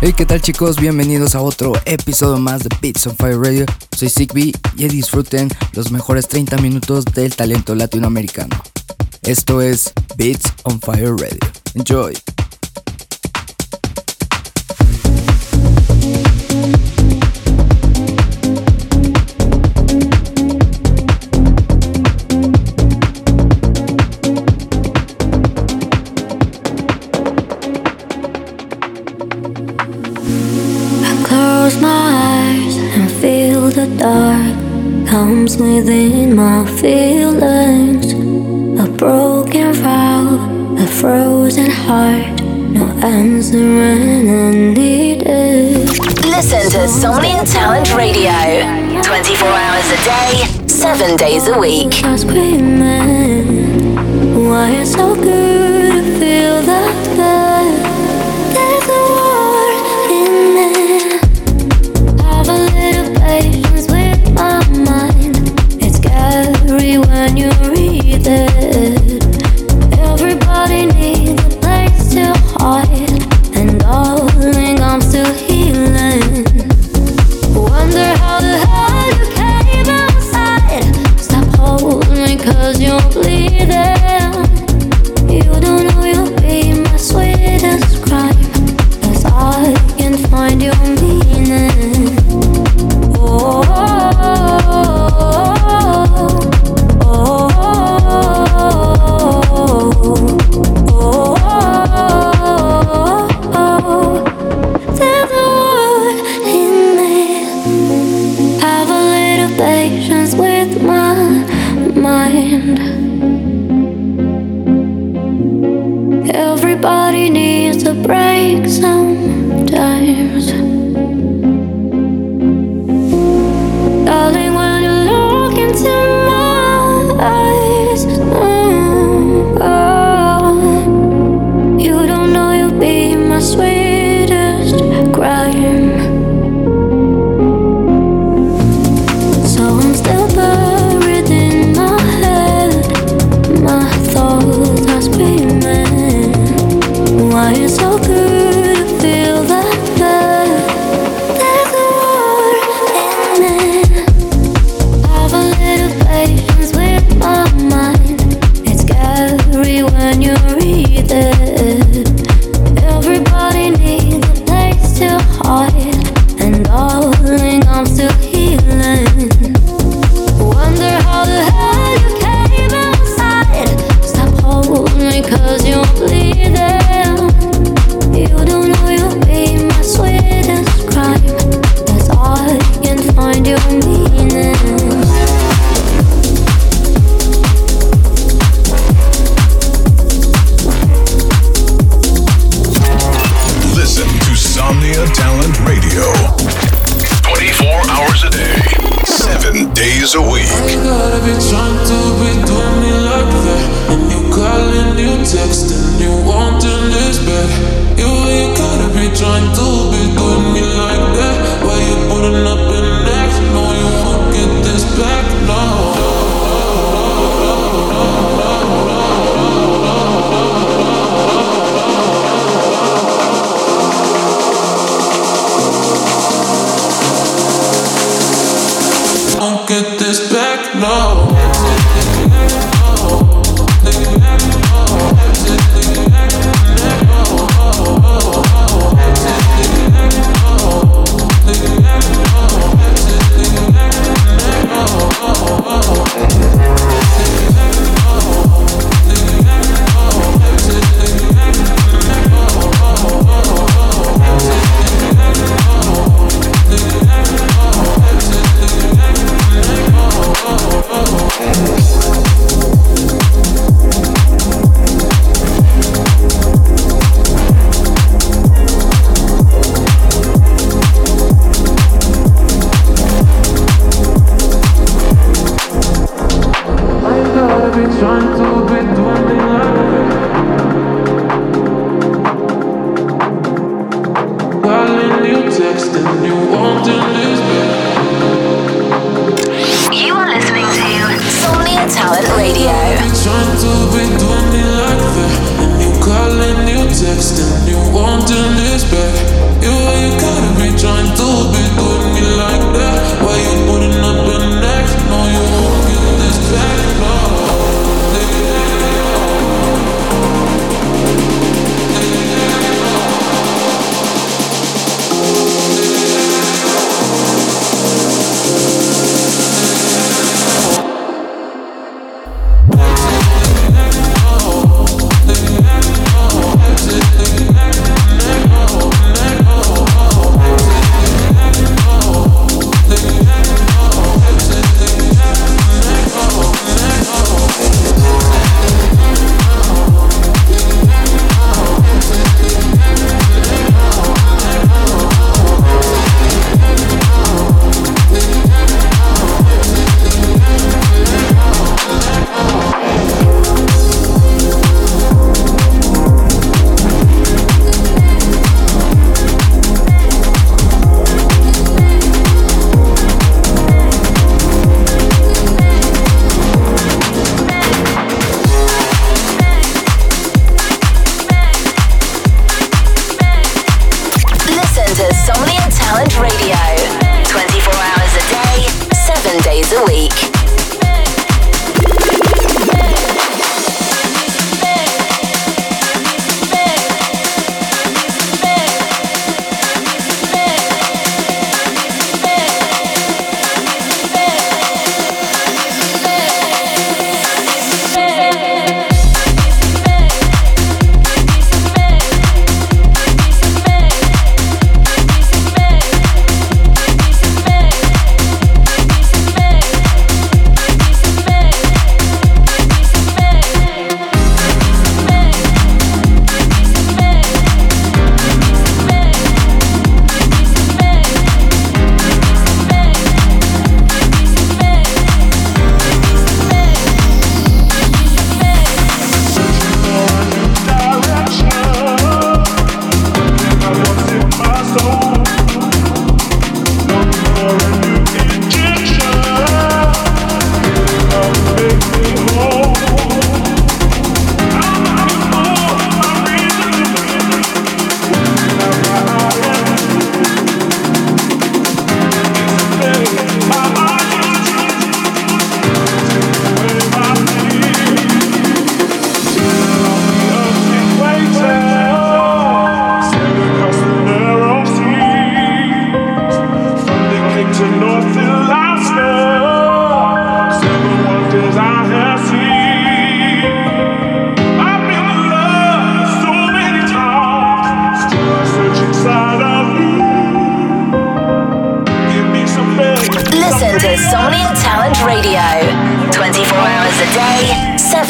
Hey, ¿qué tal chicos? Bienvenidos a otro episodio más de Beats on Fire Radio. Soy Zigbee y disfruten los mejores 30 minutos del talento latinoamericano. Esto es Beats on Fire Radio. Enjoy. seven days a week. patience with my mind. Everybody needs a break sometimes. takes is back. You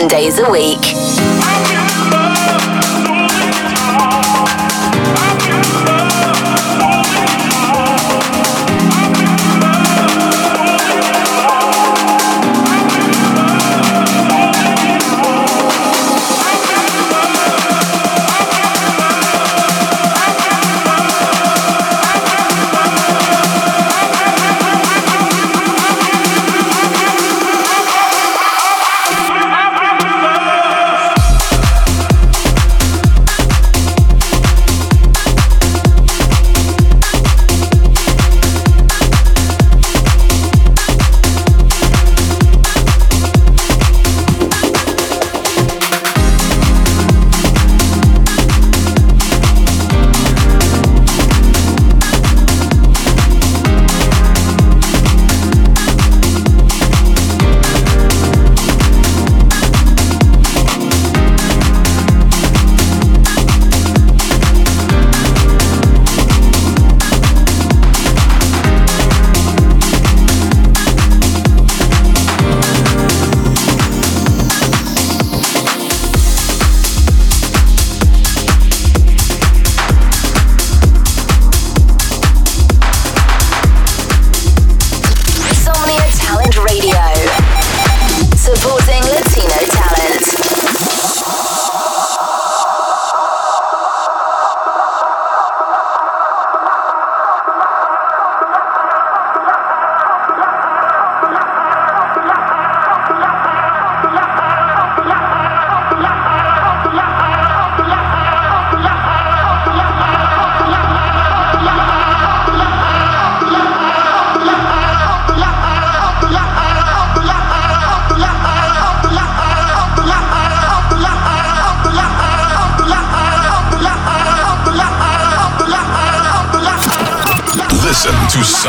seven days a week.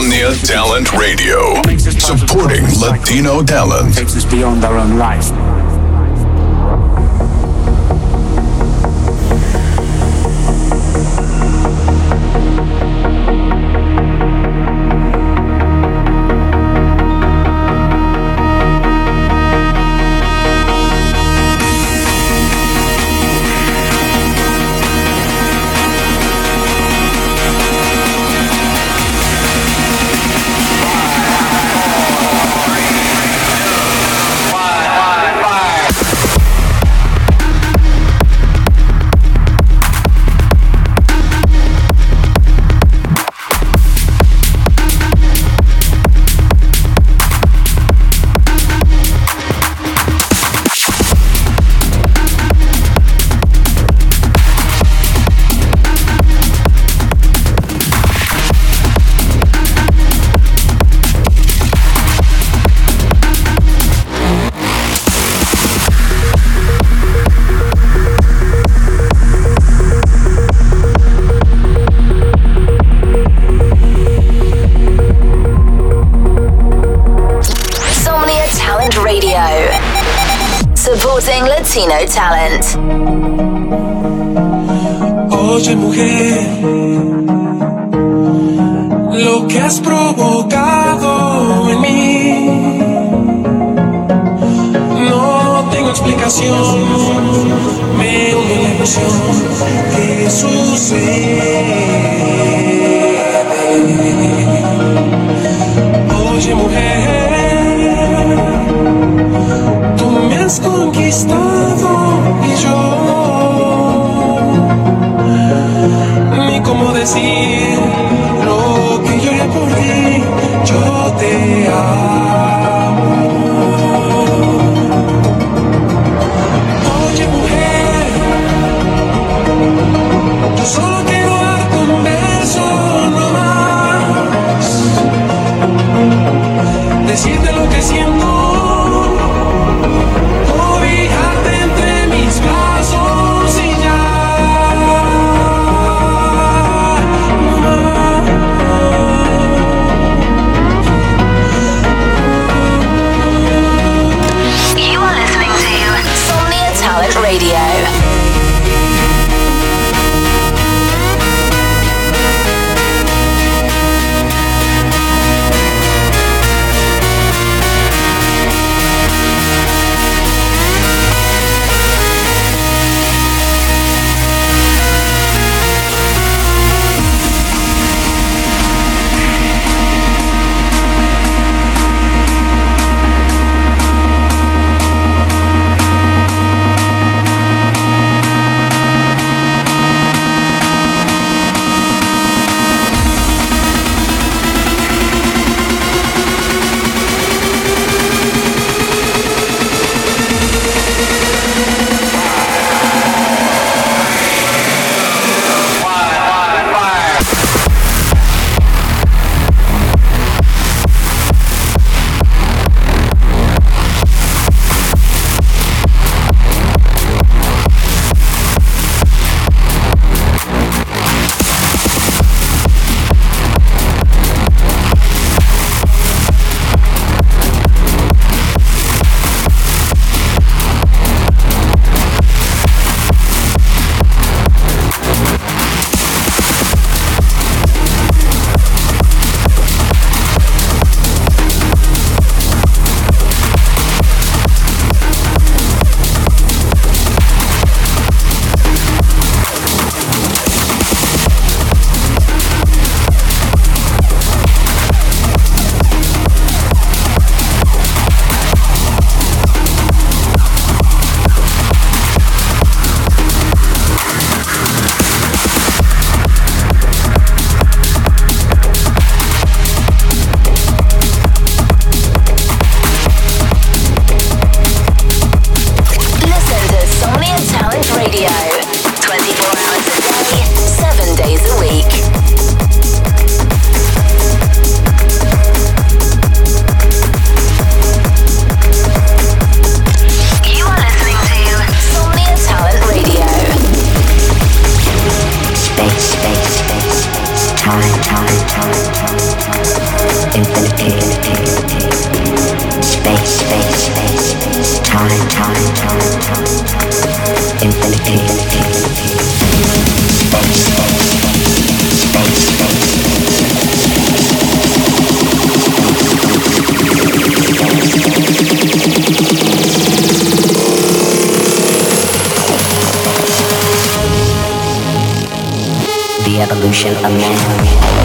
Somnia Talent Radio. Supporting Latino talent. Takes us beyond our own life. Radio. Supporting Latino talent. Oye mujer, lo que has provocado en mí, no tengo explicación, me une la emoción que sucede. Oye mujer, has conquistado y yo ni cómo decir evolution of man.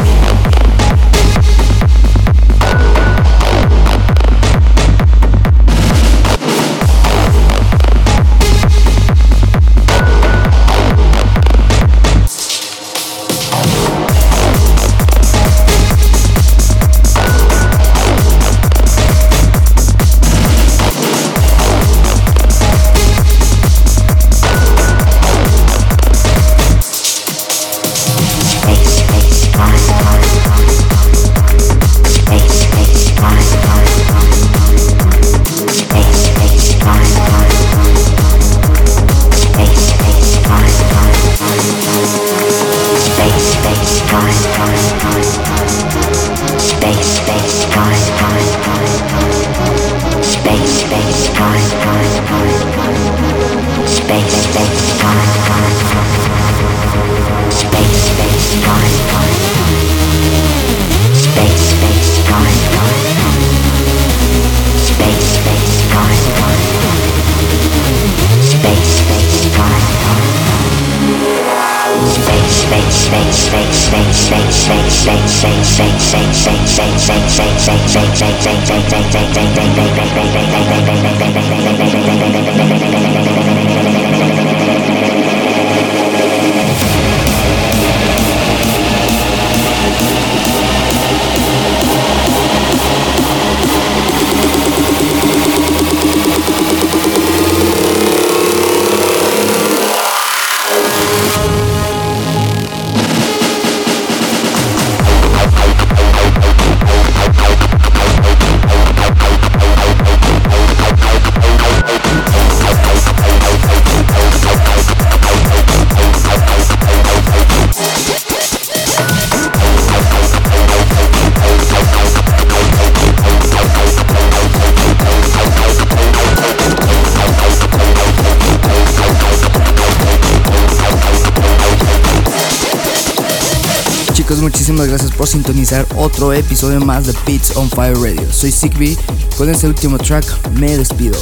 Muchísimas gracias por sintonizar otro episodio más de Beats on Fire Radio. Soy Sigby, con este último track me despido.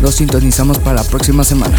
Los sintonizamos para la próxima semana.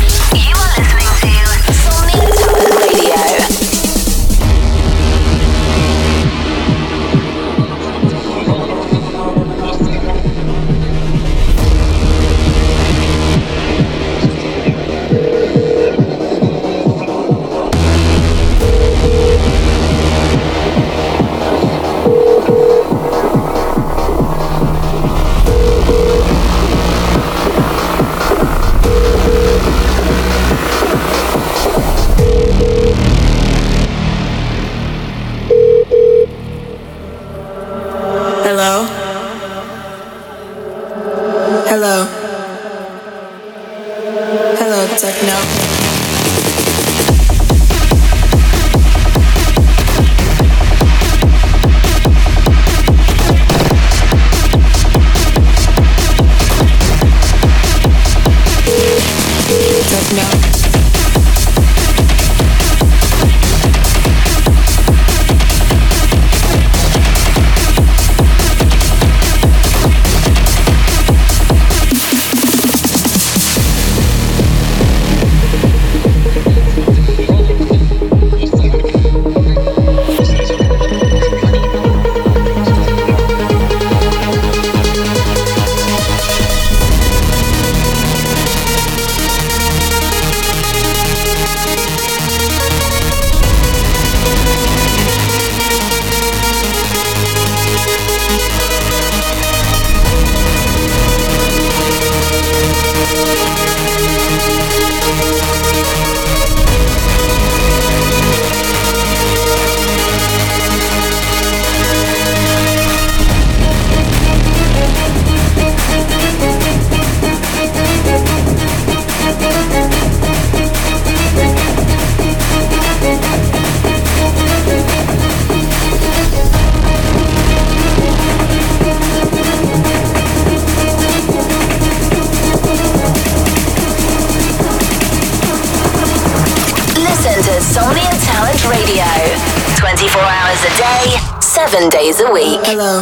Days a week. Hello.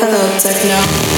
Hello, techno.